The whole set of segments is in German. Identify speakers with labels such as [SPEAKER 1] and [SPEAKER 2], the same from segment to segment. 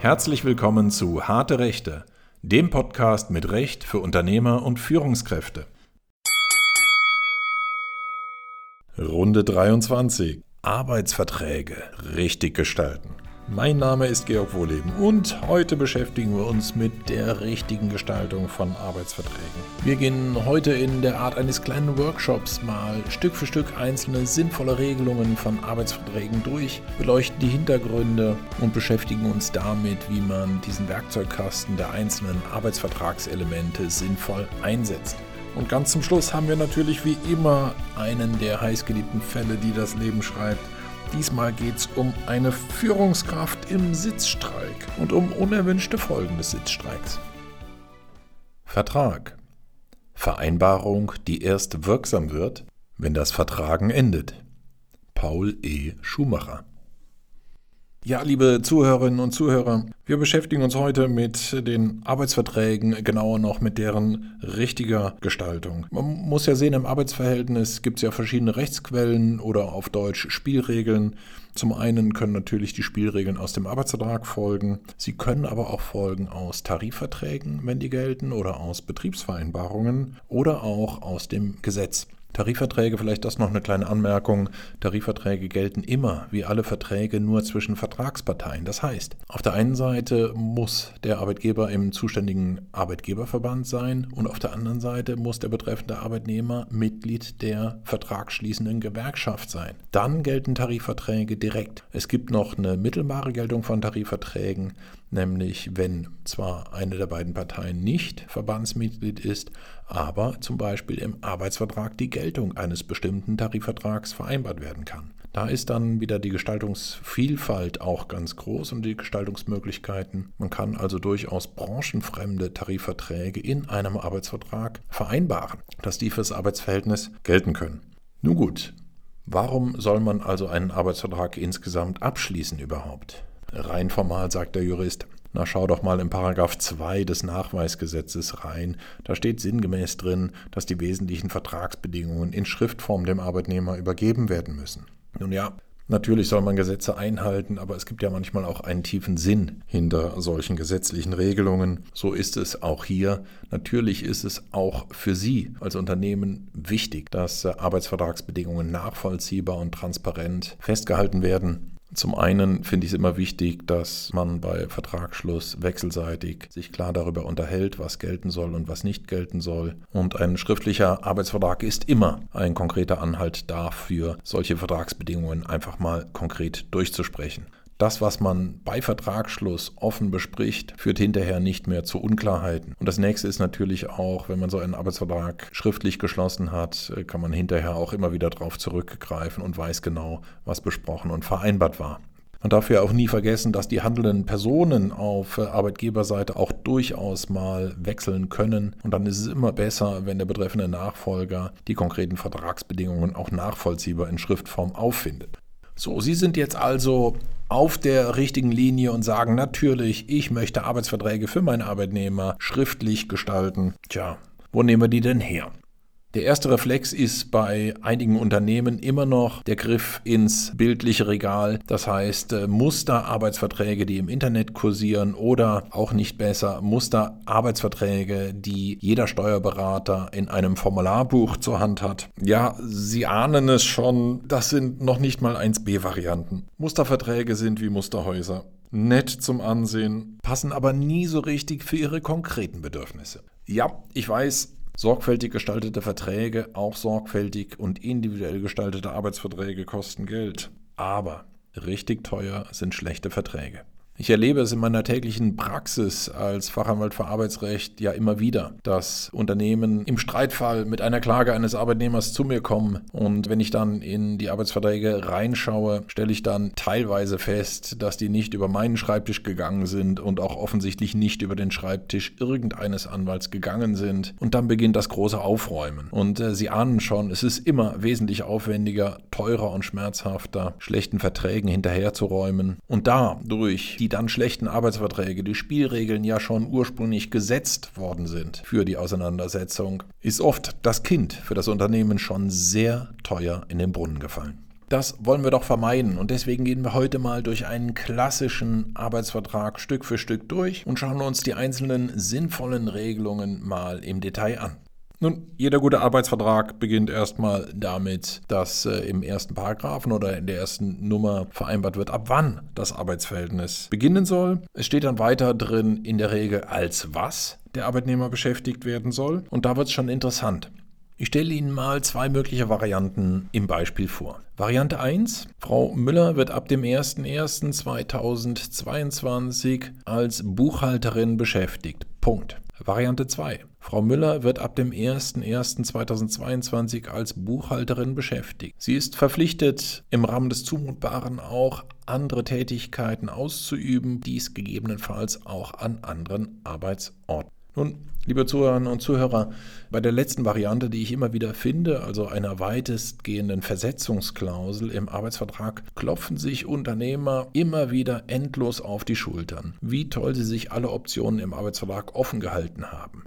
[SPEAKER 1] Herzlich willkommen zu Harte Rechte, dem Podcast mit Recht für Unternehmer und Führungskräfte. Runde 23. Arbeitsverträge richtig gestalten. Mein Name ist Georg Wohleben und heute beschäftigen wir uns mit der richtigen Gestaltung von Arbeitsverträgen. Wir gehen heute in der Art eines kleinen Workshops mal Stück für Stück einzelne sinnvolle Regelungen von Arbeitsverträgen durch, beleuchten die Hintergründe und beschäftigen uns damit, wie man diesen Werkzeugkasten der einzelnen Arbeitsvertragselemente sinnvoll einsetzt. Und ganz zum Schluss haben wir natürlich wie immer einen der heißgeliebten Fälle, die das Leben schreibt Diesmal geht es um eine Führungskraft im Sitzstreik und um unerwünschte Folgen des Sitzstreiks. Vertrag. Vereinbarung, die erst wirksam wird, wenn das Vertragen endet. Paul E. Schumacher ja, liebe Zuhörerinnen und Zuhörer, wir beschäftigen uns heute mit den Arbeitsverträgen, genauer noch mit deren richtiger Gestaltung. Man muss ja sehen, im Arbeitsverhältnis gibt es ja verschiedene Rechtsquellen oder auf Deutsch Spielregeln. Zum einen können natürlich die Spielregeln aus dem Arbeitsvertrag folgen. Sie können aber auch folgen aus Tarifverträgen, wenn die gelten, oder aus Betriebsvereinbarungen oder auch aus dem Gesetz. Tarifverträge, vielleicht das noch eine kleine Anmerkung. Tarifverträge gelten immer, wie alle Verträge, nur zwischen Vertragsparteien. Das heißt, auf der einen Seite muss der Arbeitgeber im zuständigen Arbeitgeberverband sein und auf der anderen Seite muss der betreffende Arbeitnehmer Mitglied der vertragsschließenden Gewerkschaft sein. Dann gelten Tarifverträge direkt. Es gibt noch eine mittelbare Geltung von Tarifverträgen, nämlich wenn zwar eine der beiden Parteien nicht Verbandsmitglied ist, aber zum Beispiel im Arbeitsvertrag die Geltung eines bestimmten Tarifvertrags vereinbart werden kann. Da ist dann wieder die Gestaltungsvielfalt auch ganz groß und die Gestaltungsmöglichkeiten. Man kann also durchaus branchenfremde Tarifverträge in einem Arbeitsvertrag vereinbaren, dass die fürs Arbeitsverhältnis gelten können. Nun gut, warum soll man also einen Arbeitsvertrag insgesamt abschließen überhaupt? Rein formal sagt der Jurist. Na, schau doch mal in Paragraph 2 des Nachweisgesetzes rein. Da steht sinngemäß drin, dass die wesentlichen Vertragsbedingungen in Schriftform dem Arbeitnehmer übergeben werden müssen. Nun ja, natürlich soll man Gesetze einhalten, aber es gibt ja manchmal auch einen tiefen Sinn hinter solchen gesetzlichen Regelungen. So ist es auch hier. Natürlich ist es auch für Sie als Unternehmen wichtig, dass Arbeitsvertragsbedingungen nachvollziehbar und transparent festgehalten werden. Zum einen finde ich es immer wichtig, dass man bei Vertragsschluss wechselseitig sich klar darüber unterhält, was gelten soll und was nicht gelten soll. Und ein schriftlicher Arbeitsvertrag ist immer ein konkreter Anhalt dafür, solche Vertragsbedingungen einfach mal konkret durchzusprechen. Das, was man bei Vertragsschluss offen bespricht, führt hinterher nicht mehr zu Unklarheiten. Und das nächste ist natürlich auch, wenn man so einen Arbeitsvertrag schriftlich geschlossen hat, äh, kann man hinterher auch immer wieder darauf zurückgreifen und weiß genau, was besprochen und vereinbart war. Man darf ja auch nie vergessen, dass die handelnden Personen auf äh, Arbeitgeberseite auch durchaus mal wechseln können. Und dann ist es immer besser, wenn der betreffende Nachfolger die konkreten Vertragsbedingungen auch nachvollziehbar in Schriftform auffindet. So, Sie sind jetzt also auf der richtigen Linie und sagen natürlich, ich möchte Arbeitsverträge für meine Arbeitnehmer schriftlich gestalten. Tja, wo nehmen wir die denn her? Der erste Reflex ist bei einigen Unternehmen immer noch der Griff ins bildliche Regal. Das heißt, äh, Musterarbeitsverträge, die im Internet kursieren oder auch nicht besser, Musterarbeitsverträge, die jeder Steuerberater in einem Formularbuch zur Hand hat. Ja, Sie ahnen es schon, das sind noch nicht mal 1b-Varianten. Musterverträge sind wie Musterhäuser. Nett zum Ansehen, passen aber nie so richtig für Ihre konkreten Bedürfnisse. Ja, ich weiß, Sorgfältig gestaltete Verträge, auch sorgfältig und individuell gestaltete Arbeitsverträge kosten Geld. Aber richtig teuer sind schlechte Verträge. Ich erlebe es in meiner täglichen Praxis als Fachanwalt für Arbeitsrecht ja immer wieder, dass Unternehmen im Streitfall mit einer Klage eines Arbeitnehmers zu mir kommen. Und wenn ich dann in die Arbeitsverträge reinschaue, stelle ich dann teilweise fest, dass die nicht über meinen Schreibtisch gegangen sind und auch offensichtlich nicht über den Schreibtisch irgendeines Anwalts gegangen sind. Und dann beginnt das große Aufräumen. Und äh, Sie ahnen schon, es ist immer wesentlich aufwendiger, teurer und schmerzhafter, schlechten Verträgen hinterherzuräumen. Und dadurch die dann schlechten Arbeitsverträge, die Spielregeln ja schon ursprünglich gesetzt worden sind für die Auseinandersetzung, ist oft das Kind für das Unternehmen schon sehr teuer in den Brunnen gefallen. Das wollen wir doch vermeiden und deswegen gehen wir heute mal durch einen klassischen Arbeitsvertrag Stück für Stück durch und schauen uns die einzelnen sinnvollen Regelungen mal im Detail an. Nun, jeder gute Arbeitsvertrag beginnt erstmal damit, dass äh, im ersten Paragraphen oder in der ersten Nummer vereinbart wird, ab wann das Arbeitsverhältnis beginnen soll. Es steht dann weiter drin in der Regel als was der Arbeitnehmer beschäftigt werden soll. Und da wird es schon interessant. Ich stelle Ihnen mal zwei mögliche Varianten im Beispiel vor. Variante 1. Frau Müller wird ab dem 01.01.2022 als Buchhalterin beschäftigt. Punkt. Variante 2. Frau Müller wird ab dem 01.01.2022 als Buchhalterin beschäftigt. Sie ist verpflichtet, im Rahmen des Zumutbaren auch andere Tätigkeiten auszuüben, dies gegebenenfalls auch an anderen Arbeitsorten. Nun, liebe Zuhörerinnen und Zuhörer, bei der letzten Variante, die ich immer wieder finde, also einer weitestgehenden Versetzungsklausel im Arbeitsvertrag, klopfen sich Unternehmer immer wieder endlos auf die Schultern, wie toll sie sich alle Optionen im Arbeitsvertrag offen gehalten haben.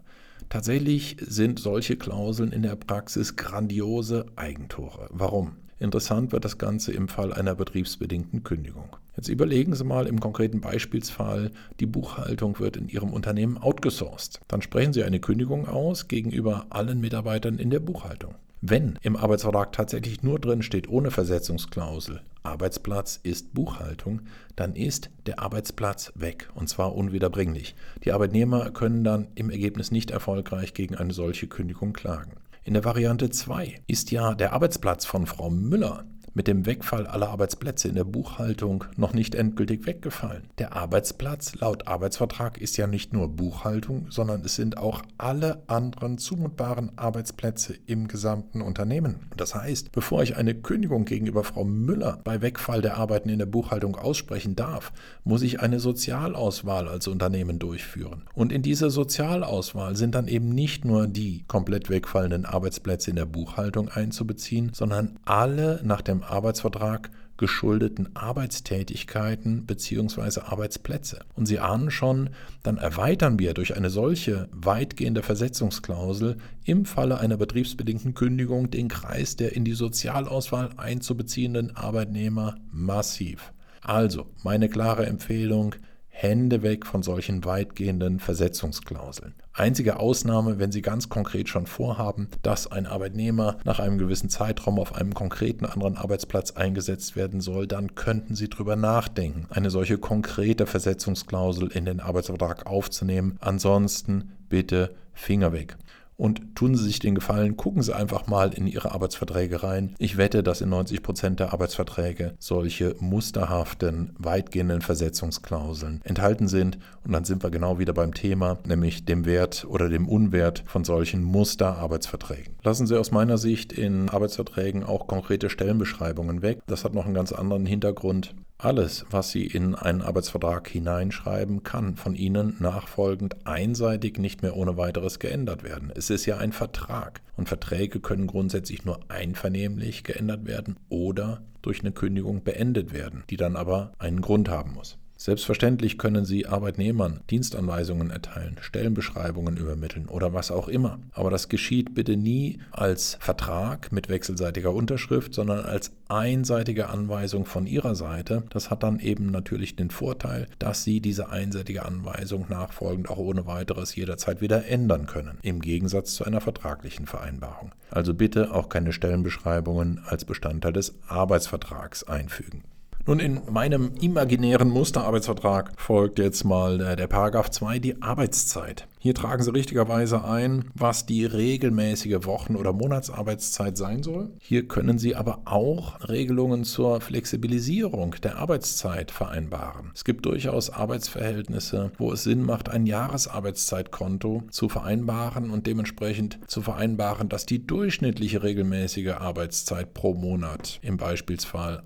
[SPEAKER 1] Tatsächlich sind solche Klauseln in der Praxis grandiose Eigentore. Warum? Interessant wird das Ganze im Fall einer betriebsbedingten Kündigung. Jetzt überlegen Sie mal im konkreten Beispielsfall, die Buchhaltung wird in Ihrem Unternehmen outgesourced. Dann sprechen Sie eine Kündigung aus gegenüber allen Mitarbeitern in der Buchhaltung. Wenn im Arbeitsvertrag tatsächlich nur drin steht, ohne Versetzungsklausel, Arbeitsplatz ist Buchhaltung, dann ist der Arbeitsplatz weg und zwar unwiederbringlich. Die Arbeitnehmer können dann im Ergebnis nicht erfolgreich gegen eine solche Kündigung klagen. In der Variante 2 ist ja der Arbeitsplatz von Frau Müller mit dem Wegfall aller Arbeitsplätze in der Buchhaltung noch nicht endgültig weggefallen. Der Arbeitsplatz laut Arbeitsvertrag ist ja nicht nur Buchhaltung, sondern es sind auch alle anderen zumutbaren Arbeitsplätze im gesamten Unternehmen. Das heißt, bevor ich eine Kündigung gegenüber Frau Müller bei Wegfall der Arbeiten in der Buchhaltung aussprechen darf, muss ich eine Sozialauswahl als Unternehmen durchführen. Und in dieser Sozialauswahl sind dann eben nicht nur die komplett wegfallenden Arbeitsplätze in der Buchhaltung einzubeziehen, sondern alle nach dem Arbeitsvertrag geschuldeten Arbeitstätigkeiten bzw. Arbeitsplätze. Und Sie ahnen schon, dann erweitern wir durch eine solche weitgehende Versetzungsklausel im Falle einer betriebsbedingten Kündigung den Kreis der in die Sozialauswahl einzubeziehenden Arbeitnehmer massiv. Also meine klare Empfehlung, Hände weg von solchen weitgehenden Versetzungsklauseln. Einzige Ausnahme, wenn Sie ganz konkret schon vorhaben, dass ein Arbeitnehmer nach einem gewissen Zeitraum auf einem konkreten anderen Arbeitsplatz eingesetzt werden soll, dann könnten Sie darüber nachdenken, eine solche konkrete Versetzungsklausel in den Arbeitsvertrag aufzunehmen. Ansonsten bitte Finger weg. Und tun Sie sich den Gefallen, gucken Sie einfach mal in Ihre Arbeitsverträge rein. Ich wette, dass in 90 Prozent der Arbeitsverträge solche musterhaften, weitgehenden Versetzungsklauseln enthalten sind. Und dann sind wir genau wieder beim Thema, nämlich dem Wert oder dem Unwert von solchen Musterarbeitsverträgen. Lassen Sie aus meiner Sicht in Arbeitsverträgen auch konkrete Stellenbeschreibungen weg. Das hat noch einen ganz anderen Hintergrund. Alles, was Sie in einen Arbeitsvertrag hineinschreiben, kann von Ihnen nachfolgend einseitig nicht mehr ohne weiteres geändert werden. Es ist ja ein Vertrag und Verträge können grundsätzlich nur einvernehmlich geändert werden oder durch eine Kündigung beendet werden, die dann aber einen Grund haben muss. Selbstverständlich können Sie Arbeitnehmern Dienstanweisungen erteilen, Stellenbeschreibungen übermitteln oder was auch immer. Aber das geschieht bitte nie als Vertrag mit wechselseitiger Unterschrift, sondern als einseitige Anweisung von Ihrer Seite. Das hat dann eben natürlich den Vorteil, dass Sie diese einseitige Anweisung nachfolgend auch ohne weiteres jederzeit wieder ändern können, im Gegensatz zu einer vertraglichen Vereinbarung. Also bitte auch keine Stellenbeschreibungen als Bestandteil des Arbeitsvertrags einfügen. Nun, in meinem imaginären Musterarbeitsvertrag folgt jetzt mal der, der Paragraph 2, die Arbeitszeit. Hier tragen Sie richtigerweise ein, was die regelmäßige Wochen- oder Monatsarbeitszeit sein soll. Hier können Sie aber auch Regelungen zur Flexibilisierung der Arbeitszeit vereinbaren. Es gibt durchaus Arbeitsverhältnisse, wo es Sinn macht, ein Jahresarbeitszeitkonto zu vereinbaren und dementsprechend zu vereinbaren, dass die durchschnittliche regelmäßige Arbeitszeit pro Monat im Beispielsfall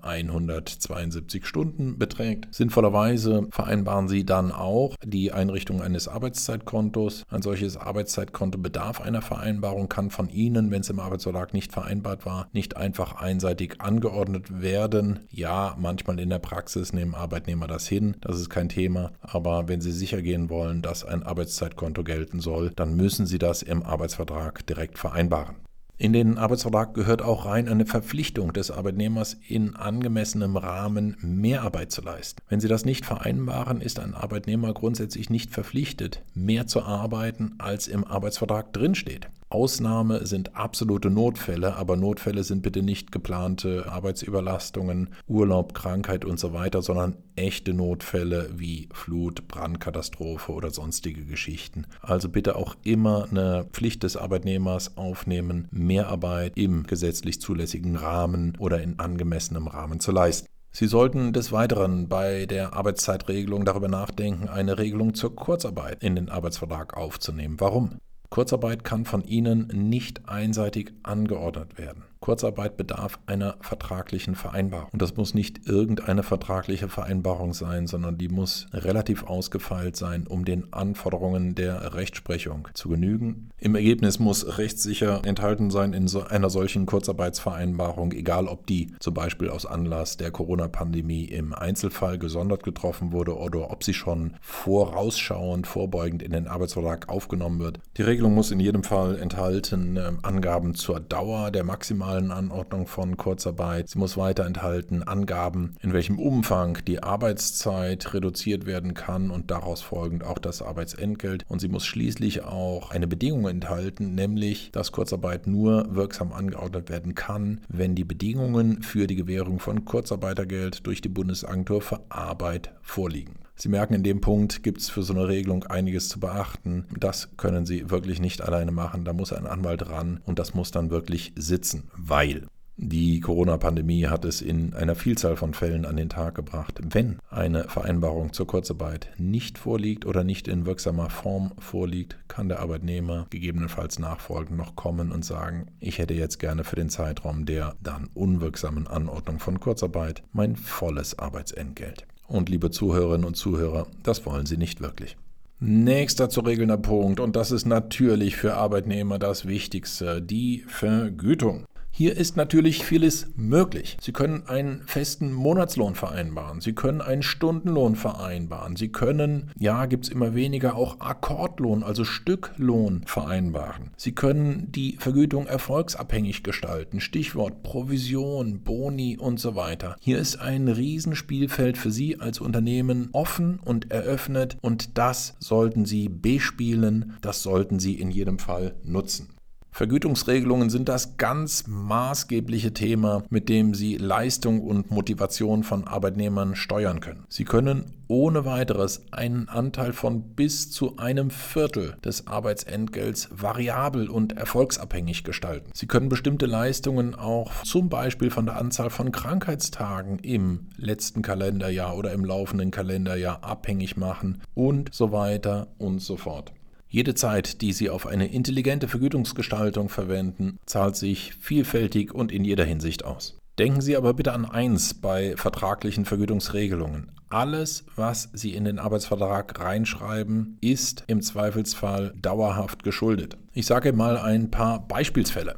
[SPEAKER 1] 172 Stunden beträgt. Sinnvollerweise vereinbaren Sie dann auch die Einrichtung eines Arbeitszeitkontos Arbeitszeitkontos. Ein solches Arbeitszeitkonto bedarf einer Vereinbarung, kann von Ihnen, wenn es im Arbeitsvertrag nicht vereinbart war, nicht einfach einseitig angeordnet werden. Ja, manchmal in der Praxis nehmen Arbeitnehmer das hin, das ist kein Thema, aber wenn Sie sicher gehen wollen, dass ein Arbeitszeitkonto gelten soll, dann müssen Sie das im Arbeitsvertrag direkt vereinbaren. In den Arbeitsvertrag gehört auch rein eine Verpflichtung des Arbeitnehmers in angemessenem Rahmen Mehrarbeit zu leisten. Wenn Sie das nicht vereinbaren, ist ein Arbeitnehmer grundsätzlich nicht verpflichtet, mehr zu arbeiten, als im Arbeitsvertrag drinsteht. Ausnahme sind absolute Notfälle, aber Notfälle sind bitte nicht geplante Arbeitsüberlastungen, Urlaub, Krankheit und so weiter, sondern echte Notfälle wie Flut, Brandkatastrophe oder sonstige Geschichten. Also bitte auch immer eine Pflicht des Arbeitnehmers aufnehmen, Mehrarbeit im gesetzlich zulässigen Rahmen oder in angemessenem Rahmen zu leisten. Sie sollten des Weiteren bei der Arbeitszeitregelung darüber nachdenken, eine Regelung zur Kurzarbeit in den Arbeitsvertrag aufzunehmen. Warum? Kurzarbeit kann von Ihnen nicht einseitig angeordnet werden. Kurzarbeit bedarf einer vertraglichen Vereinbarung. Und das muss nicht irgendeine vertragliche Vereinbarung sein, sondern die muss relativ ausgefeilt sein, um den Anforderungen der Rechtsprechung zu genügen. Im Ergebnis muss rechtssicher enthalten sein in so einer solchen Kurzarbeitsvereinbarung, egal ob die zum Beispiel aus Anlass der Corona-Pandemie im Einzelfall gesondert getroffen wurde oder ob sie schon vorausschauend, vorbeugend in den Arbeitsvertrag aufgenommen wird. Die Regelung muss in jedem Fall enthalten äh, Angaben zur Dauer der maximalen maximalen Anordnung von Kurzarbeit. Sie muss weiter enthalten Angaben, in welchem Umfang die Arbeitszeit reduziert werden kann und daraus folgend auch das Arbeitsentgelt. Und sie muss schließlich auch eine Bedingung enthalten, nämlich, dass Kurzarbeit nur wirksam angeordnet werden kann, wenn die Bedingungen für die Gewährung von Kurzarbeitergeld durch die Bundesagentur für Arbeit vorliegen. Sie merken, in dem Punkt gibt es für so eine Regelung einiges zu beachten. Das können Sie wirklich nicht alleine machen. Da muss ein Anwalt ran und das muss dann wirklich sitzen, weil die Corona-Pandemie hat es in einer Vielzahl von Fällen an den Tag gebracht. Wenn eine Vereinbarung zur Kurzarbeit nicht vorliegt oder nicht in wirksamer Form vorliegt, kann der Arbeitnehmer gegebenenfalls nachfolgend noch kommen und sagen, ich hätte jetzt gerne für den Zeitraum der dann unwirksamen Anordnung von Kurzarbeit mein volles Arbeitsentgelt. Und liebe Zuhörerinnen und Zuhörer, das wollen Sie nicht wirklich. Nächster zu regelnder Punkt, und das ist natürlich für Arbeitnehmer das Wichtigste, die Vergütung. Hier ist natürlich vieles möglich. Sie können einen festen Monatslohn vereinbaren. Sie können einen Stundenlohn vereinbaren. Sie können, ja, gibt es immer weniger, auch Akkordlohn, also Stücklohn vereinbaren. Sie können die Vergütung erfolgsabhängig gestalten. Stichwort Provision, Boni und so weiter. Hier ist ein Riesenspielfeld für Sie als Unternehmen offen und eröffnet und das sollten Sie bespielen. Das sollten Sie in jedem Fall nutzen. Vergütungsregelungen sind das ganz maßgebliche Thema, mit dem Sie Leistung und Motivation von Arbeitnehmern steuern können. Sie können ohne weiteres einen Anteil von bis zu einem Viertel des Arbeitsentgelts variabel und erfolgsabhängig gestalten. Sie können bestimmte Leistungen auch zum Beispiel von der Anzahl von Krankheitstagen im letzten Kalenderjahr oder im laufenden Kalenderjahr abhängig machen und so weiter und so fort. Jede Zeit, die Sie auf eine intelligente Vergütungsgestaltung verwenden, zahlt sich vielfältig und in jeder Hinsicht aus. Denken Sie aber bitte an eins bei vertraglichen Vergütungsregelungen. Alles, was Sie in den Arbeitsvertrag reinschreiben, ist im Zweifelsfall dauerhaft geschuldet. Ich sage mal ein paar Beispielsfälle.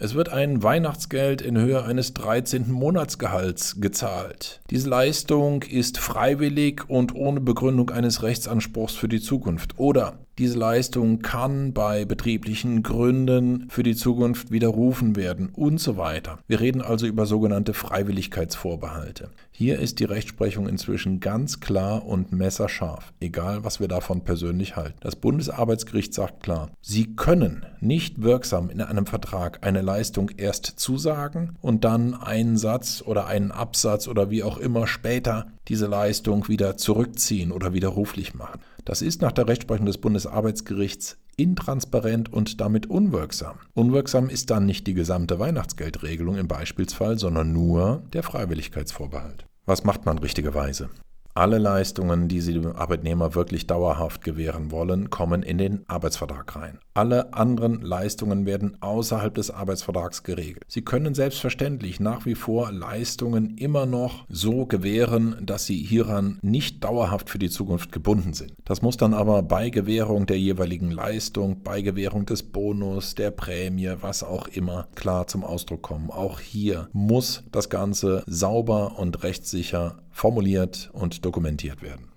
[SPEAKER 1] Es wird ein Weihnachtsgeld in Höhe eines 13. Monatsgehalts gezahlt. Diese Leistung ist freiwillig und ohne Begründung eines Rechtsanspruchs für die Zukunft. Oder diese Leistung kann bei betrieblichen Gründen für die Zukunft widerrufen werden und so weiter. Wir reden also über sogenannte Freiwilligkeitsvorbehalte. Hier ist die Rechtsprechung inzwischen ganz klar und messerscharf, egal was wir davon persönlich halten. Das Bundesarbeitsgericht sagt klar, Sie können nicht wirksam in einem Vertrag eine Leistung erst zusagen und dann einen Satz oder einen Absatz oder wie auch immer später diese Leistung wieder zurückziehen oder widerruflich machen. Das ist nach der Rechtsprechung des Bundesarbeitsgerichts intransparent und damit unwirksam. Unwirksam ist dann nicht die gesamte Weihnachtsgeldregelung im Beispielsfall, sondern nur der Freiwilligkeitsvorbehalt. Was macht man richtigerweise? Alle Leistungen, die Sie dem Arbeitnehmer wirklich dauerhaft gewähren wollen, kommen in den Arbeitsvertrag rein. Alle anderen Leistungen werden außerhalb des Arbeitsvertrags geregelt. Sie können selbstverständlich nach wie vor Leistungen immer noch so gewähren, dass Sie hieran nicht dauerhaft für die Zukunft gebunden sind. Das muss dann aber bei Gewährung der jeweiligen Leistung, bei Gewährung des Bonus, der Prämie, was auch immer, klar zum Ausdruck kommen. Auch hier muss das Ganze sauber und rechtssicher formuliert und dokumentiert werden.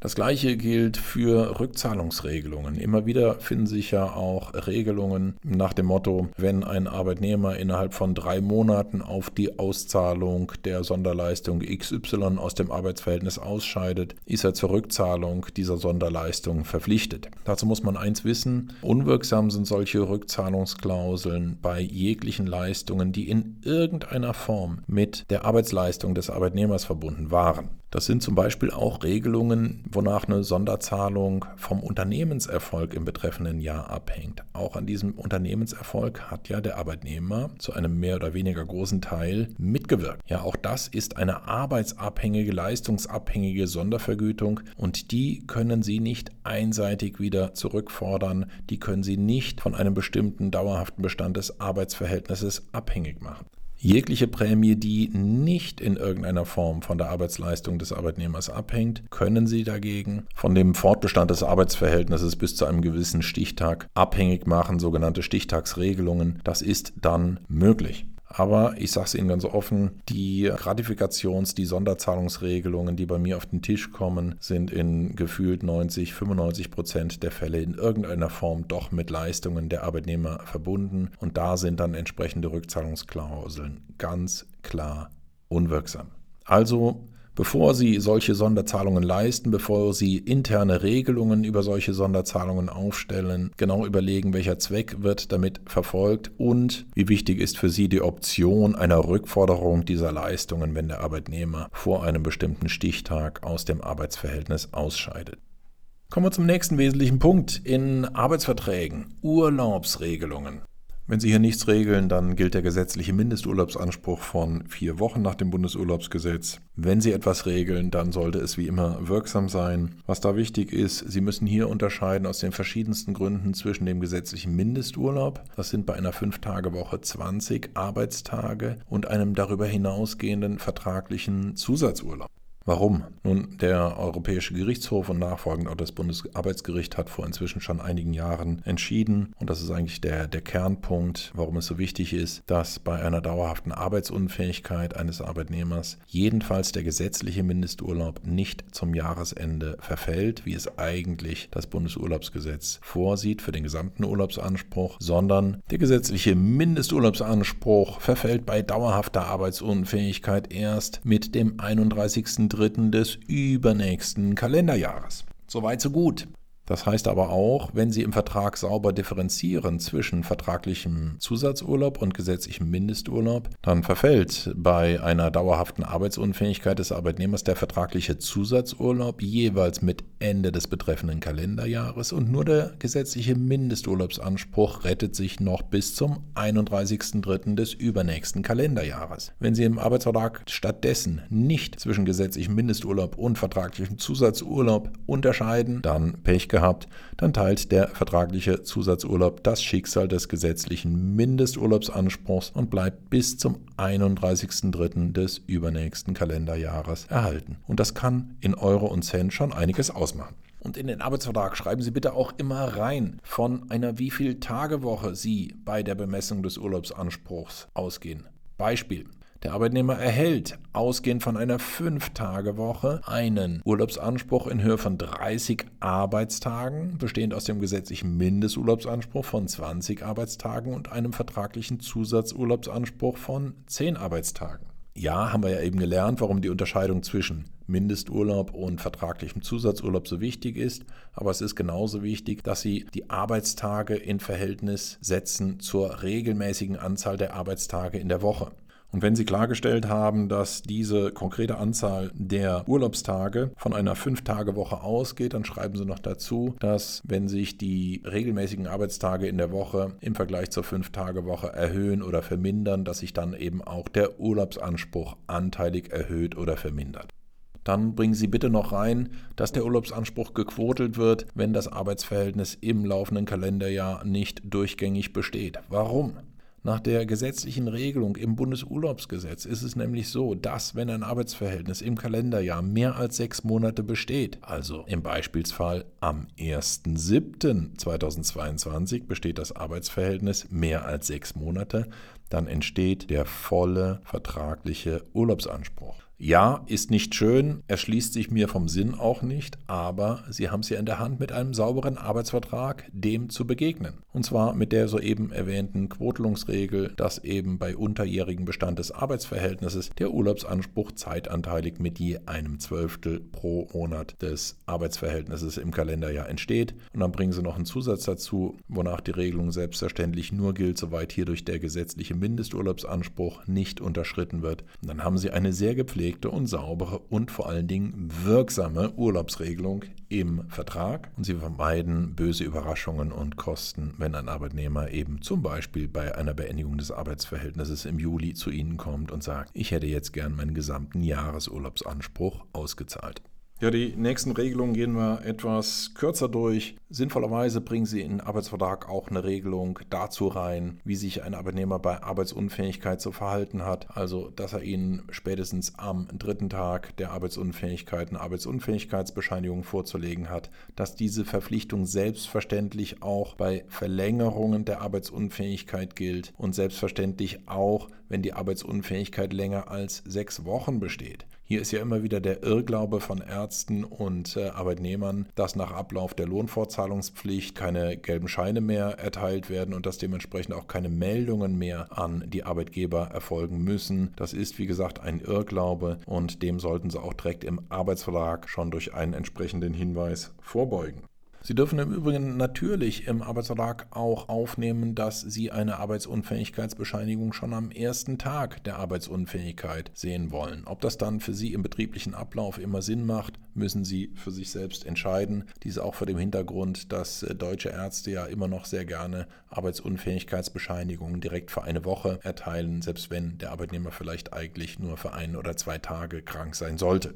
[SPEAKER 1] Das gleiche gilt für Rückzahlungsregelungen. Immer wieder finden sich ja auch Regelungen nach dem Motto, wenn ein Arbeitnehmer innerhalb von drei Monaten auf die Auszahlung der Sonderleistung XY aus dem Arbeitsverhältnis ausscheidet, ist er zur Rückzahlung dieser Sonderleistung verpflichtet. Dazu muss man eins wissen, unwirksam sind solche Rückzahlungsklauseln bei jeglichen Leistungen, die in irgendeiner Form mit der Arbeitsleistung des Arbeitnehmers verbunden waren. Das sind zum Beispiel auch Regelungen, wonach eine Sonderzahlung vom Unternehmenserfolg im betreffenden Jahr abhängt. Auch an diesem Unternehmenserfolg hat ja der Arbeitnehmer zu einem mehr oder weniger großen Teil mitgewirkt. Ja, auch das ist eine arbeitsabhängige, leistungsabhängige Sondervergütung und die können Sie nicht einseitig wieder zurückfordern. Die können Sie nicht von einem bestimmten dauerhaften Bestand des Arbeitsverhältnisses abhängig machen. Jegliche Prämie, die nicht in irgendeiner Form von der Arbeitsleistung des Arbeitnehmers abhängt, können Sie dagegen von dem Fortbestand des Arbeitsverhältnisses bis zu einem gewissen Stichtag abhängig machen, sogenannte Stichtagsregelungen. Das ist dann möglich. Aber ich sage es Ihnen ganz offen, die Gratifikations-, die Sonderzahlungsregelungen, die bei mir auf den Tisch kommen, sind in gefühlt 90, 95 Prozent der Fälle in irgendeiner Form doch mit Leistungen der Arbeitnehmer verbunden. Und da sind dann entsprechende Rückzahlungsklauseln ganz klar unwirksam. Also Bevor Sie solche Sonderzahlungen leisten, bevor Sie interne Regelungen über solche Sonderzahlungen aufstellen, genau überlegen, welcher Zweck wird damit verfolgt und wie wichtig ist für Sie die Option einer Rückforderung dieser Leistungen, wenn der Arbeitnehmer vor einem bestimmten Stichtag aus dem Arbeitsverhältnis ausscheidet. Kommen wir zum nächsten wesentlichen Punkt in Arbeitsverträgen. Urlaubsregelungen. Wenn Sie hier nichts regeln, dann gilt der gesetzliche Mindesturlaubsanspruch von vier Wochen nach dem Bundesurlaubsgesetz. Wenn Sie etwas regeln, dann sollte es wie immer wirksam sein. Was da wichtig ist, Sie müssen hier unterscheiden aus den verschiedensten Gründen zwischen dem gesetzlichen Mindesturlaub, das sind bei einer 5-Tage-Woche 20 Arbeitstage, und einem darüber hinausgehenden vertraglichen Zusatzurlaub. Warum? Nun, der Europäische Gerichtshof und nachfolgend auch das Bundesarbeitsgericht hat vor inzwischen schon einigen Jahren entschieden, und das ist eigentlich der, der Kernpunkt, warum es so wichtig ist, dass bei einer dauerhaften Arbeitsunfähigkeit eines Arbeitnehmers jedenfalls der gesetzliche Mindesturlaub nicht zum Jahresende verfällt, wie es eigentlich das Bundesurlaubsgesetz vorsieht für den gesamten Urlaubsanspruch, sondern der gesetzliche Mindesturlaubsanspruch verfällt bei dauerhafter Arbeitsunfähigkeit erst mit dem 31. 1.3. des übernächsten Kalenderjahres. Soweit so gut. Das heißt aber auch, wenn Sie im Vertrag sauber differenzieren zwischen vertraglichem Zusatzurlaub und gesetzlichem Mindesturlaub, dann verfällt bei einer dauerhaften Arbeitsunfähigkeit des Arbeitnehmers der vertragliche Zusatzurlaub jeweils mit Ende des betreffenden Kalenderjahres und nur der gesetzliche Mindesturlaubsanspruch rettet sich noch bis zum 31.03. des übernächsten Kalenderjahres. Wenn Sie im Arbeitsvertrag stattdessen nicht zwischen gesetzlichem Mindesturlaub und vertraglichem Zusatzurlaub unterscheiden, dann Pech gehabt gehabt, dann teilt der vertragliche Zusatzurlaub das Schicksal des gesetzlichen Mindesturlaubsanspruchs und bleibt bis zum 31.03. des übernächsten Kalenderjahres erhalten. Und das kann in Euro und Cent schon einiges ausmachen. Und in den Arbeitsvertrag schreiben Sie bitte auch immer rein, von einer wie viel Tage Sie bei der Bemessung des Urlaubsanspruchs ausgehen. Beispiel. Der Arbeitnehmer erhält, ausgehend von einer 5-Tage-Woche, einen Urlaubsanspruch in Höhe von 30 Arbeitstagen, bestehend aus dem gesetzlichen Mindesturlaubsanspruch von 20 Arbeitstagen und einem vertraglichen Zusatzurlaubsanspruch von 10 Arbeitstagen. Ja, haben wir ja eben gelernt, warum die Unterscheidung zwischen Mindesturlaub und vertraglichem Zusatzurlaub so wichtig ist. Aber es ist genauso wichtig, dass Sie die Arbeitstage in Verhältnis setzen zur regelmäßigen Anzahl der Arbeitstage in der Woche. Und wenn Sie klargestellt haben, dass diese konkrete Anzahl der Urlaubstage von einer 5-Tage-Woche ausgeht, dann schreiben Sie noch dazu, dass wenn sich die regelmäßigen Arbeitstage in der Woche im Vergleich zur 5-Tage-Woche erhöhen oder vermindern, dass sich dann eben auch der Urlaubsanspruch anteilig erhöht oder vermindert. Dann bringen Sie bitte noch rein, dass der Urlaubsanspruch gequotelt wird, wenn das Arbeitsverhältnis im laufenden Kalenderjahr nicht durchgängig besteht. Warum? Nach der gesetzlichen Regelung im Bundesurlaubsgesetz ist es nämlich so, dass wenn ein Arbeitsverhältnis im Kalenderjahr mehr als sechs Monate besteht, also im Beispielsfall am 1.7.2022 besteht das Arbeitsverhältnis mehr als sechs Monate, dann entsteht der volle vertragliche Urlaubsanspruch. Ja, ist nicht schön, erschließt sich mir vom Sinn auch nicht, aber Sie haben es ja in der Hand, mit einem sauberen Arbeitsvertrag dem zu begegnen. Und zwar mit der soeben erwähnten Quotelungsregel, dass eben bei unterjährigem Bestand des Arbeitsverhältnisses der Urlaubsanspruch zeitanteilig mit je einem Zwölftel pro Monat des Arbeitsverhältnisses im Kalenderjahr entsteht. Und dann bringen Sie noch einen Zusatz dazu, wonach die Regelung selbstverständlich nur gilt, soweit hierdurch der gesetzliche Mindesturlaubsanspruch nicht unterschritten wird. Und dann haben Sie eine sehr gepflegte gepflegte und saubere und vor allen Dingen wirksame Urlaubsregelung im Vertrag und sie vermeiden böse Überraschungen und Kosten, wenn ein Arbeitnehmer eben zum Beispiel bei einer Beendigung des Arbeitsverhältnisses im Juli zu Ihnen kommt und sagt, ich hätte jetzt gern meinen gesamten Jahresurlaubsanspruch ausgezahlt. Ja, die nächsten Regelungen gehen wir etwas kürzer durch. Sinnvollerweise bringen Sie in den Arbeitsvertrag auch eine Regelung dazu rein, wie sich ein Arbeitnehmer bei Arbeitsunfähigkeit zu verhalten hat. Also, dass er Ihnen spätestens am dritten Tag der Arbeitsunfähigkeit eine Arbeitsunfähigkeitsbescheinigung vorzulegen hat, dass diese Verpflichtung selbstverständlich auch bei Verlängerungen der Arbeitsunfähigkeit gilt und selbstverständlich auch, wenn die Arbeitsunfähigkeit länger als sechs Wochen besteht. Hier ist ja immer wieder der Irrglaube von Ärzten und äh, Arbeitnehmern, dass nach Ablauf der Lohnfortzahlungspflicht keine gelben Scheine mehr erteilt werden und dass dementsprechend auch keine Meldungen mehr an die Arbeitgeber erfolgen müssen. Das ist, wie gesagt, ein Irrglaube und dem sollten Sie auch direkt im Arbeitsvertrag schon durch einen entsprechenden Hinweis vorbeugen. Sie dürfen im Übrigen natürlich im Arbeitsvertrag auch aufnehmen, dass Sie eine Arbeitsunfähigkeitsbescheinigung schon am ersten Tag der Arbeitsunfähigkeit sehen wollen. Ob das dann für Sie im betrieblichen Ablauf immer Sinn macht, müssen Sie für sich selbst entscheiden. Dies auch vor dem Hintergrund, dass äh, deutsche Ärzte ja immer noch sehr gerne Arbeitsunfähigkeitsbescheinigungen direkt für eine Woche erteilen, selbst wenn der Arbeitnehmer vielleicht eigentlich nur für ein oder zwei Tage krank sein sollte.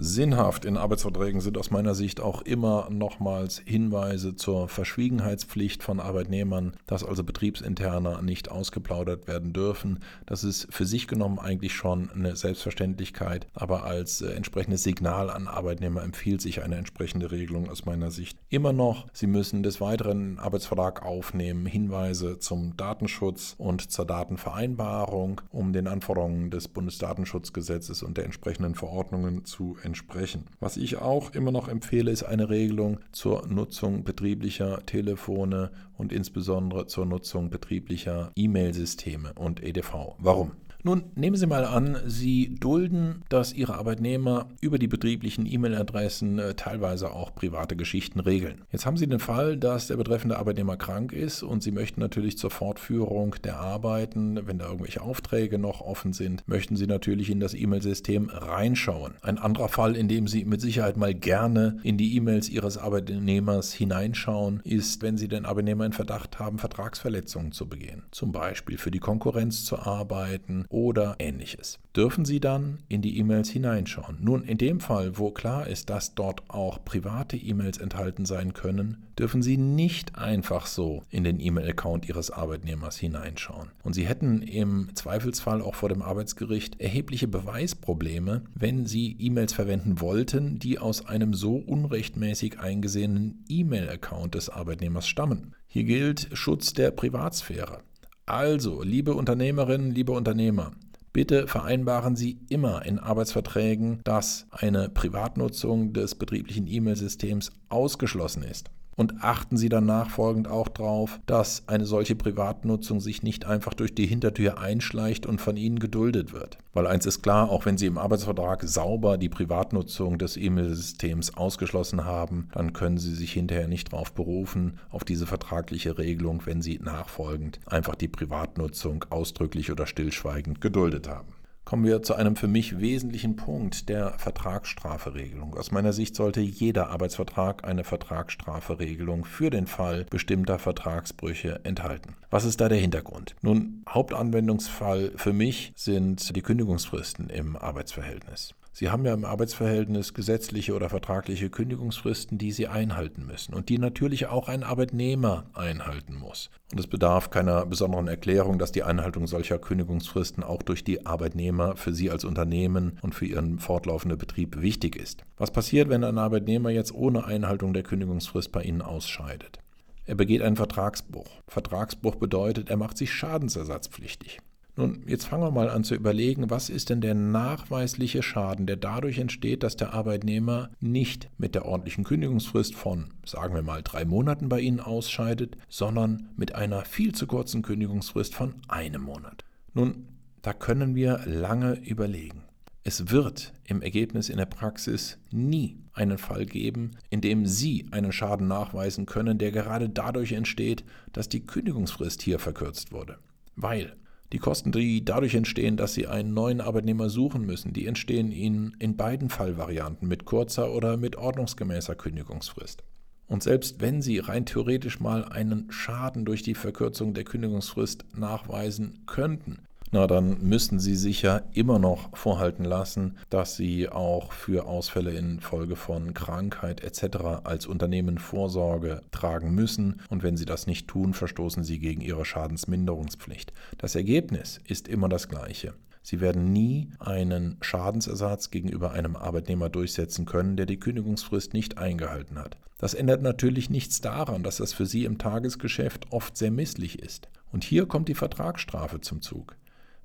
[SPEAKER 1] Sinnhaft in Arbeitsverträgen sind aus meiner Sicht auch immer nochmals Hinweise zur Verschwiegenheitspflicht von Arbeitnehmern, dass also Betriebsinterner nicht ausgeplaudert werden dürfen. Das ist für sich genommen eigentlich schon eine Selbstverständlichkeit, aber als äh, entsprechendes Signal an Arbeitnehmer empfiehlt sich eine entsprechende Regelung aus meiner Sicht immer noch. Sie müssen des Weiteren Arbeitsvertrag aufnehmen, Hinweise zum Datenschutz und zur Datenvereinbarung, um den Anforderungen des Bundesdatenschutzgesetzes und der entsprechenden Verordnungen zu entsprechen. Was ich auch immer noch empfehle, ist eine Regelung zur Nutzung betrieblicher Telefone und insbesondere zur Nutzung betrieblicher E-Mail-Systeme und EDV. Warum? Nun nehmen Sie mal an, Sie dulden, dass Ihre Arbeitnehmer über die betrieblichen E-Mail-Adressen äh, teilweise auch private Geschichten regeln. Jetzt haben Sie den Fall, dass der betreffende Arbeitnehmer krank ist und Sie möchten natürlich zur Fortführung der Arbeiten, wenn da irgendwelche Aufträge noch offen sind, möchten Sie natürlich in das E-Mail-System reinschauen. Ein anderer Fall, in dem Sie mit Sicherheit mal gerne in die E-Mails Ihres Arbeitnehmers hineinschauen, ist, wenn Sie den Arbeitnehmer in Verdacht haben, Vertragsverletzungen zu begehen. Zum Beispiel für die Konkurrenz zu arbeiten oder ähnliches. Dürfen Sie dann in die E-Mails hineinschauen? Nun, in dem Fall, wo klar ist, dass dort auch private E-Mails enthalten sein können, dürfen Sie nicht einfach so in den E-Mail-Account Ihres Arbeitnehmers hineinschauen. Und Sie hätten im Zweifelsfall auch vor dem Arbeitsgericht erhebliche Beweisprobleme, wenn Sie E-Mails verwenden wollten, die aus einem so unrechtmäßig eingesehenen E-Mail-Account des Arbeitnehmers stammen. Hier gilt Schutz der Privatsphäre. Also, liebe Unternehmerinnen, liebe Unternehmer, bitte vereinbaren Sie immer in Arbeitsverträgen, dass eine Privatnutzung des betrieblichen E-Mail-Systems ausgeschlossen ist. Und achten Sie dann nachfolgend auch darauf, dass eine solche Privatnutzung sich nicht einfach durch die Hintertür einschleicht und von Ihnen geduldet wird. Weil eins ist klar, auch wenn Sie im Arbeitsvertrag sauber die Privatnutzung des E-Mail-Systems ausgeschlossen haben, dann können Sie sich hinterher nicht darauf berufen, auf diese vertragliche Regelung, wenn Sie nachfolgend einfach die Privatnutzung ausdrücklich oder stillschweigend geduldet haben kommen wir zu einem für mich wesentlichen Punkt der Vertragsstraferegelung. Aus meiner Sicht sollte jeder Arbeitsvertrag eine Vertragsstraferegelung für den Fall bestimmter Vertragsbrüche enthalten. Was ist da der Hintergrund? Nun, Hauptanwendungsfall für mich sind die Kündigungsfristen im Arbeitsverhältnis. Sie haben ja im Arbeitsverhältnis gesetzliche oder vertragliche Kündigungsfristen, die Sie einhalten müssen und die natürlich auch ein Arbeitnehmer einhalten muss. Und es bedarf keiner besonderen Erklärung, dass die Einhaltung solcher Kündigungsfristen auch durch die Arbeitnehmer für Sie als Unternehmen und für Ihren fortlaufenden Betrieb wichtig ist. Was passiert, wenn ein Arbeitnehmer jetzt ohne Einhaltung der Kündigungsfrist bei Ihnen ausscheidet? Er begeht einen Vertragsbruch. Vertragsbruch bedeutet, er macht sich schadensersatzpflichtig. Nun, jetzt fangen wir mal an zu überlegen, was ist denn der nachweisliche Schaden, der dadurch entsteht, dass der Arbeitnehmer nicht mit der ordentlichen Kündigungsfrist von, sagen wir mal, drei Monaten bei Ihnen ausscheidet, sondern mit einer viel zu kurzen Kündigungsfrist von einem Monat. Nun, da können wir lange überlegen. Es wird im Ergebnis in der Praxis nie einen Fall geben, in dem Sie einen Schaden nachweisen können, der gerade dadurch entsteht, dass die Kündigungsfrist hier verkürzt wurde. Weil die Kosten, die dadurch entstehen, dass Sie einen neuen Arbeitnehmer suchen müssen, die entstehen Ihnen in beiden Fallvarianten mit kurzer oder mit ordnungsgemäßer Kündigungsfrist. Und selbst wenn Sie rein theoretisch mal einen Schaden durch die Verkürzung der Kündigungsfrist nachweisen könnten, na dann müssen Sie sich ja immer noch vorhalten lassen, dass Sie auch für Ausfälle infolge von Krankheit etc. als Unternehmen Vorsorge tragen müssen und wenn Sie das nicht tun, verstoßen Sie gegen Ihre Schadensminderungspflicht. Das Ergebnis ist immer das gleiche. Sie werden nie einen Schadensersatz gegenüber einem Arbeitnehmer durchsetzen können, der die Kündigungsfrist nicht eingehalten hat. Das ändert natürlich nichts daran, dass das für Sie im Tagesgeschäft oft sehr misslich ist. Und hier kommt die Vertragsstrafe zum Zug.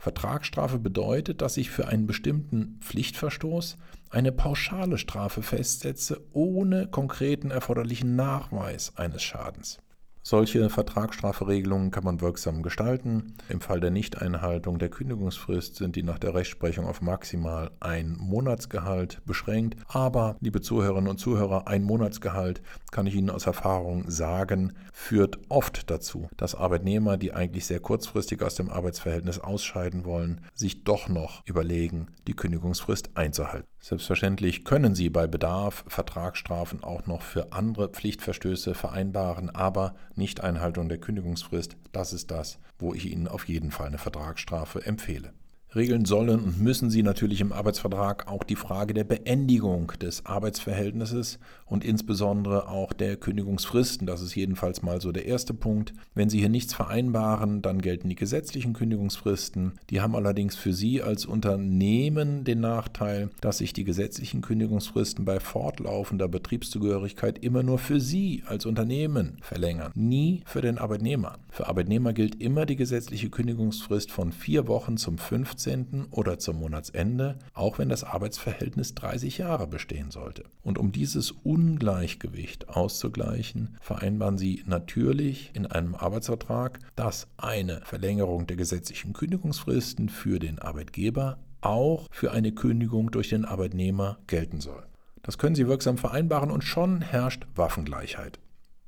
[SPEAKER 1] Vertragsstrafe bedeutet, dass ich für einen bestimmten Pflichtverstoß eine pauschale Strafe festsetze, ohne konkreten erforderlichen Nachweis eines Schadens. Solche Vertragsstraferegelungen kann man wirksam gestalten. Im Fall der Nichteinhaltung der Kündigungsfrist sind die nach der Rechtsprechung auf maximal ein Monatsgehalt beschränkt. Aber, liebe Zuhörerinnen und Zuhörer, ein Monatsgehalt, kann ich Ihnen aus Erfahrung sagen, führt oft dazu, dass Arbeitnehmer, die eigentlich sehr kurzfristig aus dem Arbeitsverhältnis ausscheiden wollen, sich doch noch überlegen, die Kündigungsfrist einzuhalten. Selbstverständlich können Sie bei Bedarf Vertragsstrafen auch noch für andere Pflichtverstöße vereinbaren, aber Nichteinhaltung der Kündigungsfrist, das ist das, wo ich Ihnen auf jeden Fall eine Vertragsstrafe empfehle. Regeln sollen und müssen sie natürlich im Arbeitsvertrag auch die Frage der Beendigung des Arbeitsverhältnisses und insbesondere auch der Kündigungsfristen. Das ist jedenfalls mal so der erste Punkt. Wenn Sie hier nichts vereinbaren, dann gelten die gesetzlichen Kündigungsfristen. Die haben allerdings für Sie als Unternehmen den Nachteil, dass sich die gesetzlichen Kündigungsfristen bei fortlaufender Betriebszugehörigkeit immer nur für Sie als Unternehmen verlängern, nie für den Arbeitnehmer. Für Arbeitnehmer gilt immer die gesetzliche Kündigungsfrist von vier Wochen zum 15 15. oder zum Monatsende, auch wenn das Arbeitsverhältnis 30 Jahre bestehen sollte. Und um dieses Ungleichgewicht auszugleichen, vereinbaren Sie natürlich in einem Arbeitsvertrag, dass eine Verlängerung der gesetzlichen Kündigungsfristen für den Arbeitgeber auch für eine Kündigung durch den Arbeitnehmer gelten soll. Das können Sie wirksam vereinbaren und schon herrscht Waffengleichheit.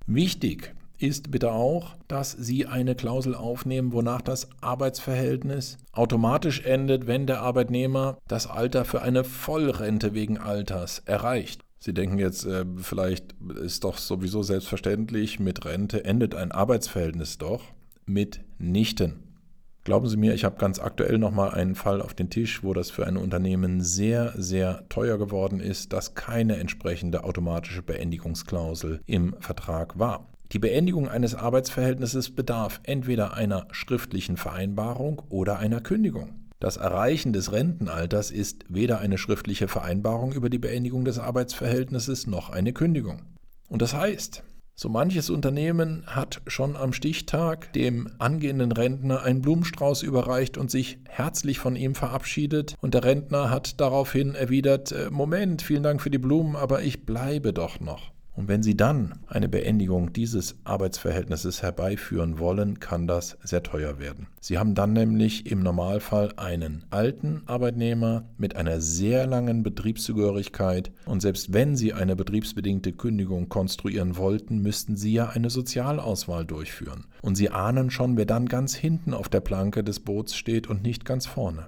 [SPEAKER 1] Wichtig ist bitte auch, dass Sie eine Klausel aufnehmen, wonach das Arbeitsverhältnis automatisch endet, wenn der Arbeitnehmer das Alter für eine Vollrente wegen Alters erreicht. Sie denken jetzt, äh, vielleicht ist doch sowieso selbstverständlich, mit Rente endet ein Arbeitsverhältnis doch mitnichten. Glauben Sie mir, ich habe ganz aktuell nochmal einen Fall auf den Tisch, wo das für ein Unternehmen sehr, sehr teuer geworden ist, dass keine entsprechende automatische Beendigungsklausel im Vertrag war. Die Beendigung eines Arbeitsverhältnisses bedarf entweder einer schriftlichen Vereinbarung oder einer Kündigung. Das Erreichen des Rentenalters ist weder eine schriftliche Vereinbarung über die Beendigung des Arbeitsverhältnisses noch eine Kündigung. Und das heißt, so manches Unternehmen hat schon am Stichtag dem angehenden Rentner einen Blumenstrauß überreicht und sich herzlich von ihm verabschiedet, und der Rentner hat daraufhin erwidert äh, Moment, vielen Dank für die Blumen, aber ich bleibe doch noch. Und wenn Sie dann eine Beendigung dieses Arbeitsverhältnisses herbeiführen wollen, kann das sehr teuer werden. Sie haben dann nämlich im Normalfall einen alten Arbeitnehmer mit einer sehr langen Betriebszugehörigkeit und selbst wenn Sie eine betriebsbedingte Kündigung konstruieren wollten, müssten Sie ja eine Sozialauswahl durchführen. Und Sie ahnen schon, wer dann ganz hinten auf der Planke des Boots steht und nicht ganz vorne.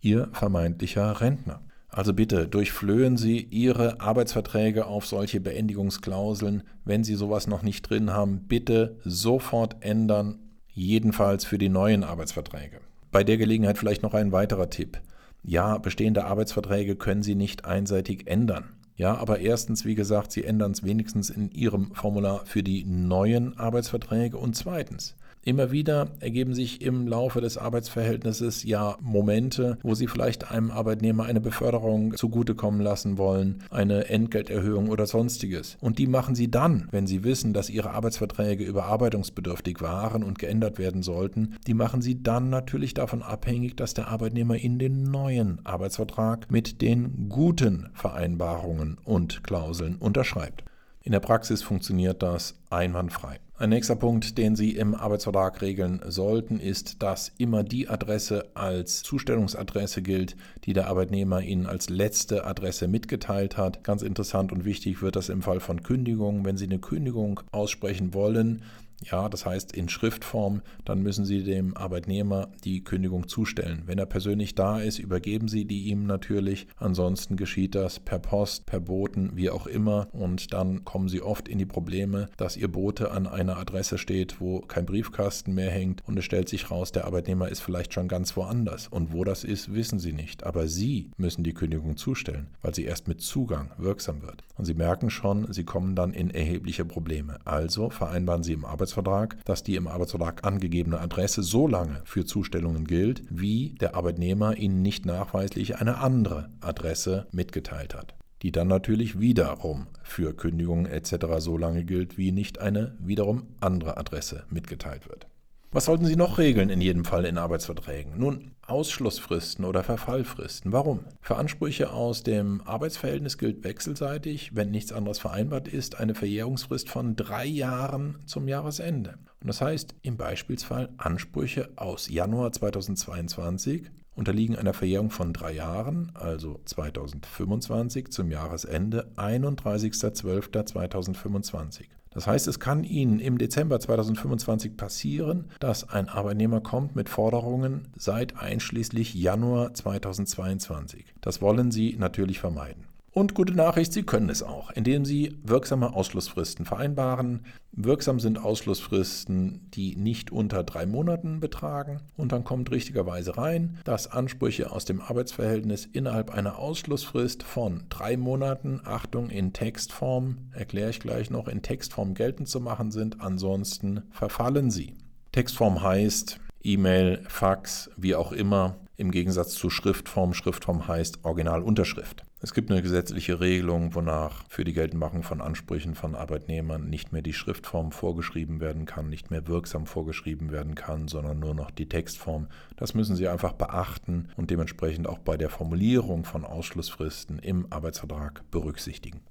[SPEAKER 1] Ihr vermeintlicher Rentner. Also bitte durchflöhen Sie Ihre Arbeitsverträge auf solche Beendigungsklauseln. Wenn Sie sowas noch nicht drin haben, bitte sofort ändern, jedenfalls für die neuen Arbeitsverträge. Bei der Gelegenheit vielleicht noch ein weiterer Tipp. Ja, bestehende Arbeitsverträge können Sie nicht einseitig ändern. Ja, aber erstens, wie gesagt, Sie ändern es wenigstens in Ihrem Formular für die neuen Arbeitsverträge und zweitens, Immer wieder ergeben sich im Laufe des Arbeitsverhältnisses ja Momente, wo Sie vielleicht einem Arbeitnehmer eine Beförderung zugutekommen lassen wollen, eine Entgelterhöhung oder sonstiges. Und die machen Sie dann, wenn Sie wissen, dass Ihre Arbeitsverträge überarbeitungsbedürftig waren und geändert werden sollten, die machen Sie dann natürlich davon abhängig, dass der Arbeitnehmer in den neuen Arbeitsvertrag mit den guten Vereinbarungen und Klauseln unterschreibt. In der Praxis funktioniert das einwandfrei. Ein nächster Punkt, den Sie im Arbeitsvertrag regeln sollten, ist, dass immer die Adresse als Zustellungsadresse gilt, die der Arbeitnehmer Ihnen als letzte Adresse mitgeteilt hat. Ganz interessant und wichtig wird das im Fall von Kündigungen. Wenn Sie eine Kündigung aussprechen wollen, ja, das heißt in Schriftform, dann müssen Sie dem Arbeitnehmer die Kündigung zustellen. Wenn er persönlich da ist, übergeben Sie die ihm natürlich. Ansonsten geschieht das per Post, per Boten, wie auch immer. Und dann kommen Sie oft in die Probleme, dass Ihr Bote an einer Adresse steht, wo kein Briefkasten mehr hängt. Und es stellt sich raus, der Arbeitnehmer ist vielleicht schon ganz woanders. Und wo das ist, wissen Sie nicht. Aber Sie müssen die Kündigung zustellen, weil sie erst mit Zugang wirksam wird. Und Sie merken schon, Sie kommen dann in erhebliche Probleme. Also vereinbaren Sie im Arbeitsvertrag Arbeitsvertrag, dass die im Arbeitsvertrag angegebene Adresse so lange für Zustellungen gilt, wie der Arbeitnehmer Ihnen nicht nachweislich eine andere Adresse mitgeteilt hat die dann natürlich wiederum für Kündigungen etc. so lange gilt, wie nicht eine wiederum andere Adresse mitgeteilt wird. Was sollten Sie noch regeln in jedem Fall in Arbeitsverträgen? Nun, Ausschlussfristen oder Verfallfristen. Warum? Für Ansprüche aus dem Arbeitsverhältnis gilt wechselseitig, wenn nichts anderes vereinbart ist, eine Verjährungsfrist von drei Jahren zum Jahresende. Und das heißt, im Beispielsfall Ansprüche aus Januar 2022 unterliegen einer Verjährung von drei Jahren, also 2025 zum Jahresende 31.12.2025. Das heißt, es kann Ihnen im Dezember 2025 passieren, dass ein Arbeitnehmer kommt mit Forderungen seit einschließlich Januar 2022. Das wollen Sie natürlich vermeiden. Und gute Nachricht, Sie können es auch, indem Sie wirksame Ausschlussfristen vereinbaren. Wirksam sind Ausschlussfristen, die nicht unter drei Monaten betragen. Und dann kommt richtigerweise rein, dass Ansprüche aus dem Arbeitsverhältnis innerhalb einer Ausschlussfrist von drei Monaten, Achtung, in Textform, erkläre ich gleich noch, in Textform geltend zu machen sind. Ansonsten verfallen sie. Textform heißt E-Mail, Fax, wie auch immer, im Gegensatz zu Schriftform. Schriftform heißt Originalunterschrift. Es gibt eine gesetzliche Regelung, wonach für die Geltendmachung von Ansprüchen von Arbeitnehmern nicht mehr die Schriftform vorgeschrieben werden kann, nicht mehr wirksam vorgeschrieben werden kann, sondern nur noch die Textform. Das müssen Sie einfach beachten und dementsprechend auch bei der Formulierung von Ausschlussfristen im Arbeitsvertrag berücksichtigen.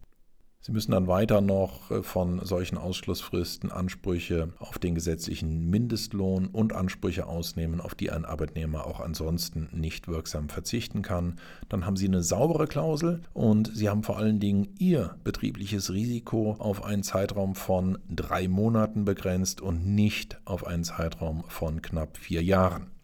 [SPEAKER 1] Sie müssen dann weiter noch äh, von solchen Ausschlussfristen Ansprüche auf den gesetzlichen Mindestlohn und Ansprüche ausnehmen, auf die ein Arbeitnehmer auch ansonsten nicht wirksam verzichten kann. Dann haben Sie eine saubere Klausel und Sie haben vor allen Dingen Ihr betriebliches Risiko auf einen Zeitraum von drei Monaten begrenzt und nicht auf einen Zeitraum von knapp vier Jahren.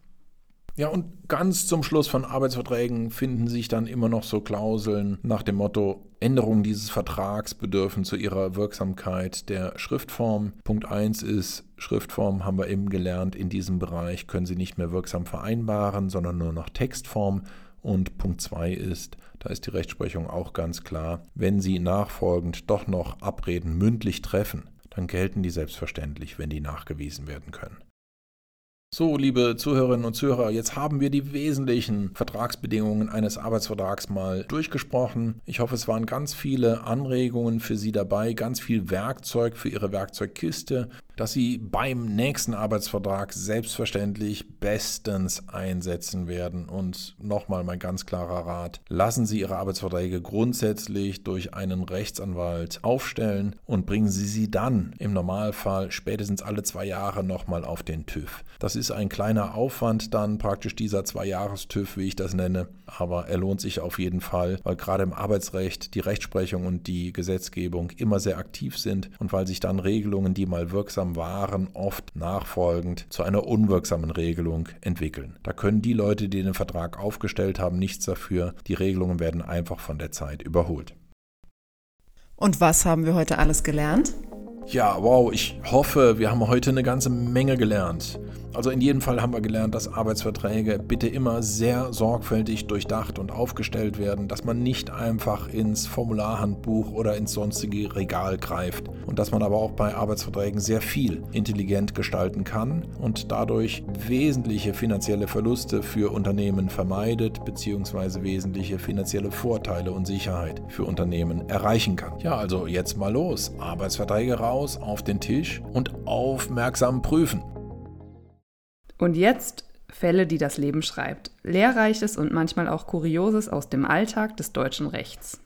[SPEAKER 1] Ja, und ganz zum Schluss von Arbeitsverträgen finden sich dann immer noch so Klauseln nach dem Motto, Änderungen dieses Vertrags bedürfen zu ihrer Wirksamkeit der Schriftform. Punkt 1 ist, Schriftform haben wir eben gelernt, in diesem Bereich können Sie nicht mehr wirksam vereinbaren, sondern nur noch Textform. Und Punkt 2 ist, da ist die Rechtsprechung auch ganz klar, wenn Sie nachfolgend doch noch Abreden mündlich treffen, dann gelten die selbstverständlich, wenn die nachgewiesen werden können. So, liebe Zuhörerinnen und Zuhörer, jetzt haben wir die wesentlichen Vertragsbedingungen eines Arbeitsvertrags mal durchgesprochen. Ich hoffe, es waren ganz viele Anregungen für Sie dabei, ganz viel Werkzeug für Ihre Werkzeugkiste, dass Sie beim nächsten Arbeitsvertrag selbstverständlich bestens einsetzen werden. Und nochmal mein ganz klarer Rat, lassen Sie Ihre Arbeitsverträge grundsätzlich durch einen Rechtsanwalt aufstellen und bringen Sie sie dann im Normalfall spätestens alle zwei Jahre nochmal auf den TÜV. Das ist ein kleiner Aufwand dann praktisch dieser Zwei-Jahres-TÜV, wie ich das nenne, aber er lohnt sich auf jeden Fall, weil gerade im Arbeitsrecht die Rechtsprechung und die Gesetzgebung immer sehr aktiv sind und weil sich dann Regelungen, die mal wirksam waren, oft nachfolgend zu einer unwirksamen Regelung entwickeln. Da können die Leute, die den Vertrag aufgestellt haben, nichts dafür. Die Regelungen werden einfach von der Zeit überholt.
[SPEAKER 2] Und was haben wir heute alles gelernt?
[SPEAKER 1] Ja, wow, ich hoffe, wir haben heute eine ganze Menge gelernt. Also in jedem Fall haben wir gelernt, dass Arbeitsverträge bitte immer sehr sorgfältig durchdacht und aufgestellt werden, dass man nicht einfach ins Formularhandbuch oder ins sonstige Regal greift und dass man aber auch bei Arbeitsverträgen sehr viel intelligent gestalten kann und dadurch wesentliche finanzielle Verluste für Unternehmen vermeidet bzw. wesentliche finanzielle Vorteile und Sicherheit für Unternehmen erreichen kann. Ja, also jetzt mal los. Arbeitsverträge raus, auf den Tisch und aufmerksam prüfen.
[SPEAKER 3] Und jetzt Fälle, die das Leben schreibt. Lehrreiches und manchmal auch Kurioses aus dem Alltag des deutschen Rechts.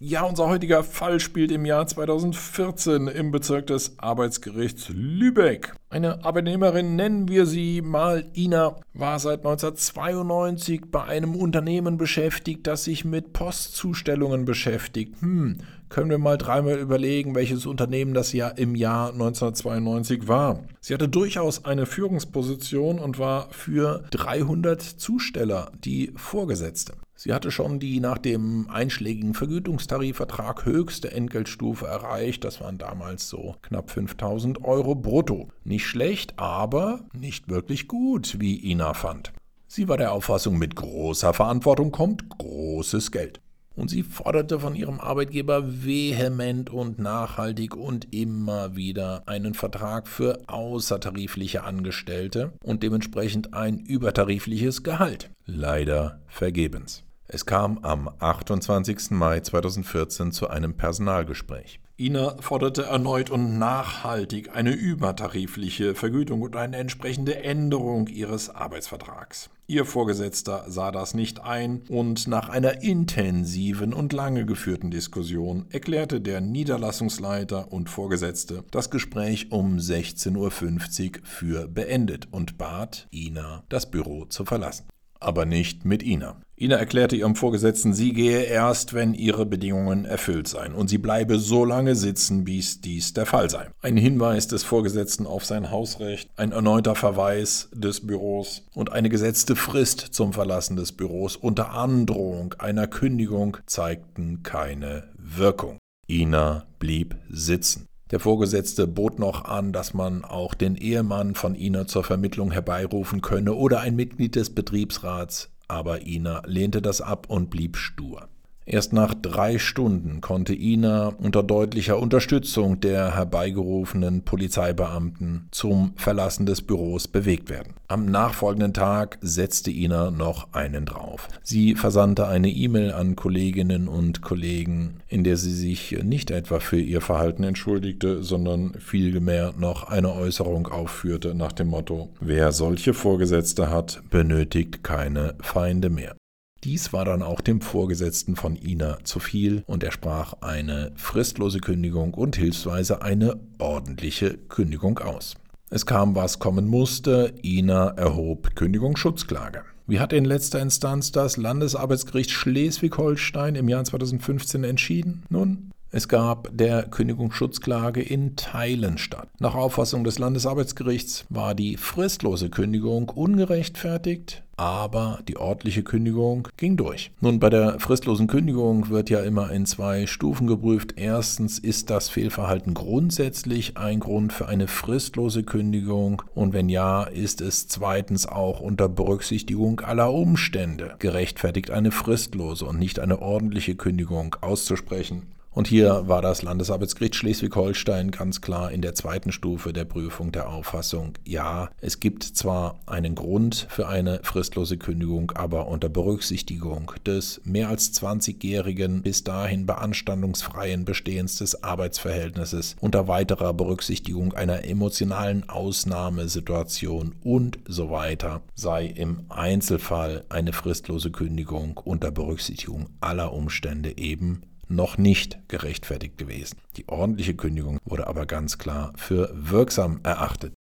[SPEAKER 1] Ja, unser heutiger Fall spielt im Jahr 2014 im Bezirk des Arbeitsgerichts Lübeck. Eine Arbeitnehmerin, nennen wir sie mal Ina, war seit 1992 bei einem Unternehmen beschäftigt, das sich mit Postzustellungen beschäftigt. Hm, können wir mal dreimal überlegen, welches Unternehmen das ja im Jahr 1992 war. Sie hatte durchaus eine Führungsposition und war für 300 Zusteller die Vorgesetzte. Sie hatte schon die nach dem einschlägigen Vergütungstarifvertrag höchste Entgeltstufe erreicht. Das waren damals so knapp 5000 Euro brutto. Nicht schlecht, aber nicht wirklich gut, wie Ina fand. Sie war der Auffassung, mit großer Verantwortung kommt großes Geld. Und sie forderte von ihrem Arbeitgeber vehement und nachhaltig und immer wieder einen Vertrag für außertarifliche Angestellte und dementsprechend ein übertarifliches Gehalt. Leider vergebens. Es kam am 28. Mai 2014 zu einem Personalgespräch. Ina forderte erneut und nachhaltig eine übertarifliche Vergütung und eine entsprechende Änderung ihres Arbeitsvertrags. Ihr Vorgesetzter sah das nicht ein und nach einer intensiven und lange geführten Diskussion erklärte der Niederlassungsleiter und Vorgesetzte das Gespräch um 16.50 Uhr für beendet und bat Ina, das Büro zu verlassen aber nicht mit Ina. Ina erklärte ihrem Vorgesetzten, sie gehe erst, wenn ihre Bedingungen erfüllt seien und sie bleibe so lange sitzen, bis dies der Fall sei. Ein Hinweis des Vorgesetzten auf sein Hausrecht, ein erneuter Verweis des Büros und eine gesetzte Frist zum Verlassen des Büros unter Androhung einer Kündigung zeigten keine Wirkung. Ina blieb sitzen. Der Vorgesetzte bot noch an, dass man auch den Ehemann von Ina zur Vermittlung herbeirufen könne oder ein Mitglied des Betriebsrats, aber Ina lehnte das ab und blieb stur. Erst nach drei Stunden konnte Ina unter deutlicher Unterstützung der herbeigerufenen Polizeibeamten zum Verlassen des Büros bewegt werden. Am nachfolgenden Tag setzte Ina noch einen drauf. Sie versandte eine E-Mail an Kolleginnen und Kollegen, in der sie sich nicht etwa für ihr Verhalten entschuldigte, sondern vielmehr noch eine Äußerung aufführte nach dem Motto, wer solche Vorgesetzte hat, benötigt keine Feinde mehr. Dies war dann auch dem Vorgesetzten von Ina zu viel und er sprach eine fristlose Kündigung und hilfsweise eine ordentliche Kündigung aus. Es kam, was kommen musste. Ina erhob Kündigungsschutzklage. Wie hat in letzter Instanz das Landesarbeitsgericht Schleswig-Holstein im Jahr 2015 entschieden? Nun, es gab der Kündigungsschutzklage in Teilen statt. Nach Auffassung des Landesarbeitsgerichts war die fristlose Kündigung ungerechtfertigt, aber die ordentliche Kündigung ging durch. Nun, bei der fristlosen Kündigung wird ja immer in zwei Stufen geprüft. Erstens, ist das Fehlverhalten grundsätzlich ein Grund für eine fristlose Kündigung? Und wenn ja, ist es zweitens auch unter Berücksichtigung aller Umstände gerechtfertigt, eine fristlose und nicht eine ordentliche Kündigung auszusprechen? Und hier war das Landesarbeitsgericht Schleswig-Holstein ganz klar in der zweiten Stufe der Prüfung der Auffassung, ja, es gibt zwar einen Grund für eine fristlose Kündigung, aber unter Berücksichtigung des mehr als 20-jährigen bis dahin beanstandungsfreien Bestehens des Arbeitsverhältnisses, unter weiterer Berücksichtigung einer emotionalen Ausnahmesituation und so weiter, sei im Einzelfall eine fristlose Kündigung unter Berücksichtigung aller Umstände eben noch nicht gerechtfertigt gewesen. Die ordentliche Kündigung wurde aber ganz klar für wirksam erachtet.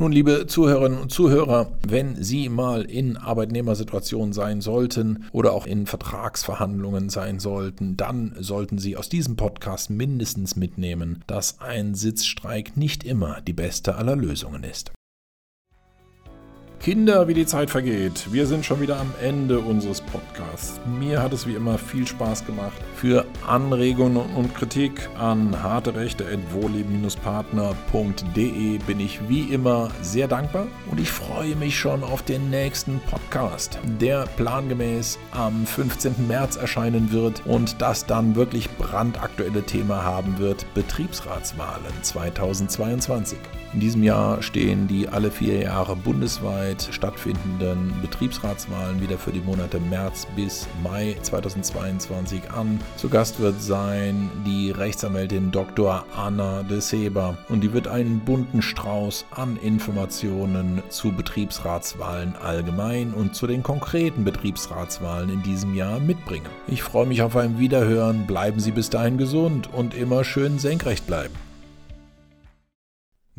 [SPEAKER 1] Nun, liebe Zuhörerinnen und Zuhörer, wenn Sie mal in Arbeitnehmersituationen sein sollten oder auch in Vertragsverhandlungen sein sollten, dann sollten Sie aus diesem Podcast mindestens mitnehmen, dass ein Sitzstreik nicht immer die beste aller Lösungen ist. Kinder, wie die Zeit vergeht. Wir sind schon wieder am Ende unseres Podcasts. Mir hat es wie immer viel Spaß gemacht. Für Anregungen und Kritik an harterechte.wohlleben-partner.de bin ich wie immer sehr dankbar und ich freue mich schon auf den nächsten Podcast, der plangemäß am 15. März erscheinen wird und das dann wirklich brandaktuelle Thema haben wird: Betriebsratswahlen 2022. In diesem Jahr stehen die alle vier Jahre bundesweit stattfindenden Betriebsratswahlen wieder für die Monate März bis Mai 2022 an. Zu Gast wird sein die Rechtsanwältin Dr. Anna de Seber und die wird einen bunten Strauß an Informationen zu Betriebsratswahlen allgemein und zu den konkreten Betriebsratswahlen in diesem Jahr mitbringen. Ich freue mich auf ein Wiederhören, bleiben Sie bis dahin gesund und immer schön senkrecht bleiben.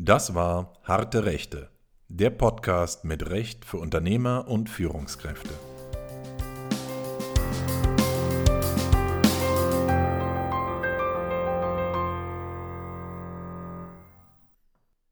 [SPEAKER 1] Das war Harte Rechte, der Podcast mit Recht für Unternehmer und Führungskräfte.